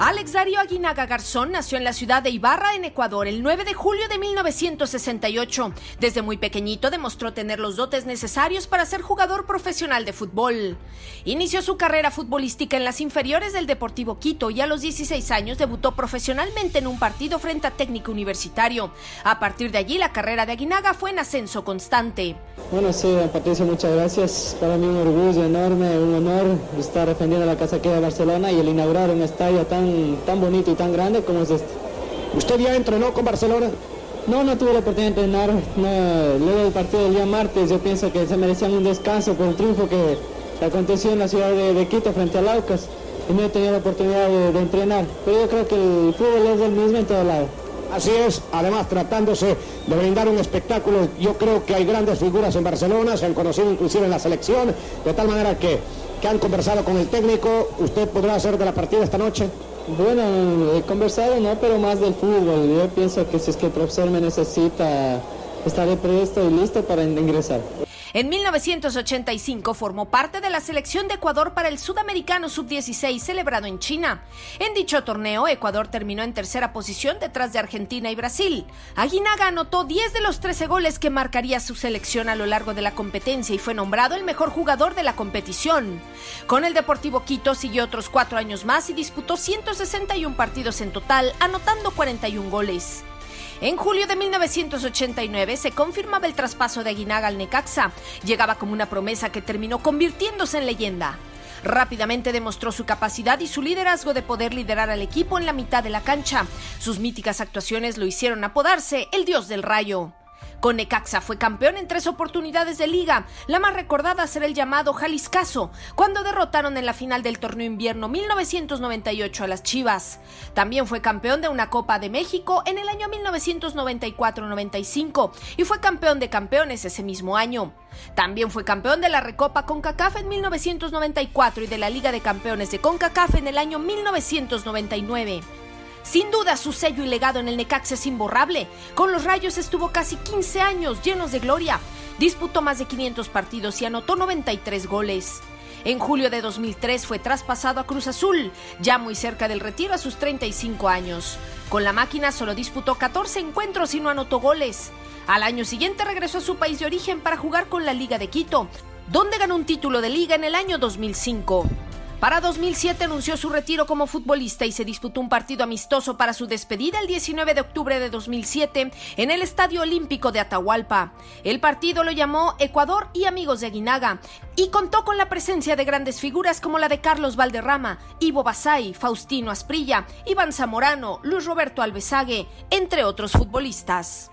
Alex Darío Aguinaga Garzón nació en la ciudad de Ibarra, en Ecuador, el 9 de julio de 1968. Desde muy pequeñito demostró tener los dotes necesarios para ser jugador profesional de fútbol. Inició su carrera futbolística en las inferiores del Deportivo Quito y a los 16 años debutó profesionalmente en un partido frente a Técnico Universitario. A partir de allí, la carrera de Aguinaga fue en ascenso constante. Bueno, sí, Patricia, muchas gracias. Para mí un orgullo enorme, un honor estar defendiendo la casa aquí de Barcelona y el inaugurar un estadio tan, tan bonito y tan grande como es este. ¿Usted ya entrenó con Barcelona? No, no tuve la oportunidad de entrenar. Luego del partido del día martes, yo pienso que se merecían un descanso por el triunfo que aconteció en la ciudad de, Quito frente al Aucas. Y no he tenido la oportunidad de, de entrenar. Pero yo creo que el fútbol es el mismo en todo lado. Así es, además tratándose de brindar un espectáculo, yo creo que hay grandes figuras en Barcelona, se han conocido inclusive en la selección, de tal manera que, que han conversado con el técnico, ¿usted podrá hacer de la partida esta noche? Bueno, he conversado, no, pero más del fútbol. Yo pienso que si es que el profesor me necesita, estaré presto y listo para ingresar. En 1985 formó parte de la selección de Ecuador para el Sudamericano Sub-16 celebrado en China. En dicho torneo, Ecuador terminó en tercera posición detrás de Argentina y Brasil. Aguinaga anotó 10 de los 13 goles que marcaría su selección a lo largo de la competencia y fue nombrado el mejor jugador de la competición. Con el Deportivo Quito siguió otros cuatro años más y disputó 161 partidos en total, anotando 41 goles. En julio de 1989 se confirmaba el traspaso de Aguinaga al Necaxa. Llegaba como una promesa que terminó convirtiéndose en leyenda. Rápidamente demostró su capacidad y su liderazgo de poder liderar al equipo en la mitad de la cancha. Sus míticas actuaciones lo hicieron apodarse el dios del rayo. Con Necaxa fue campeón en tres oportunidades de liga. La más recordada será el llamado Jaliscaso, cuando derrotaron en la final del torneo invierno 1998 a las Chivas. También fue campeón de una Copa de México en el año 1994-95 y fue campeón de campeones ese mismo año. También fue campeón de la Recopa CONCACAF en 1994 y de la Liga de Campeones de CONCACAF en el año 1999. Sin duda, su sello y legado en el Necaxa es imborrable. Con los Rayos estuvo casi 15 años llenos de gloria. Disputó más de 500 partidos y anotó 93 goles. En julio de 2003 fue traspasado a Cruz Azul, ya muy cerca del retiro a sus 35 años. Con la máquina solo disputó 14 encuentros y no anotó goles. Al año siguiente regresó a su país de origen para jugar con la Liga de Quito, donde ganó un título de liga en el año 2005. Para 2007 anunció su retiro como futbolista y se disputó un partido amistoso para su despedida el 19 de octubre de 2007 en el Estadio Olímpico de Atahualpa. El partido lo llamó Ecuador y Amigos de Aguinaga y contó con la presencia de grandes figuras como la de Carlos Valderrama, Ivo Basay, Faustino Asprilla, Iván Zamorano, Luis Roberto Alvesague, entre otros futbolistas.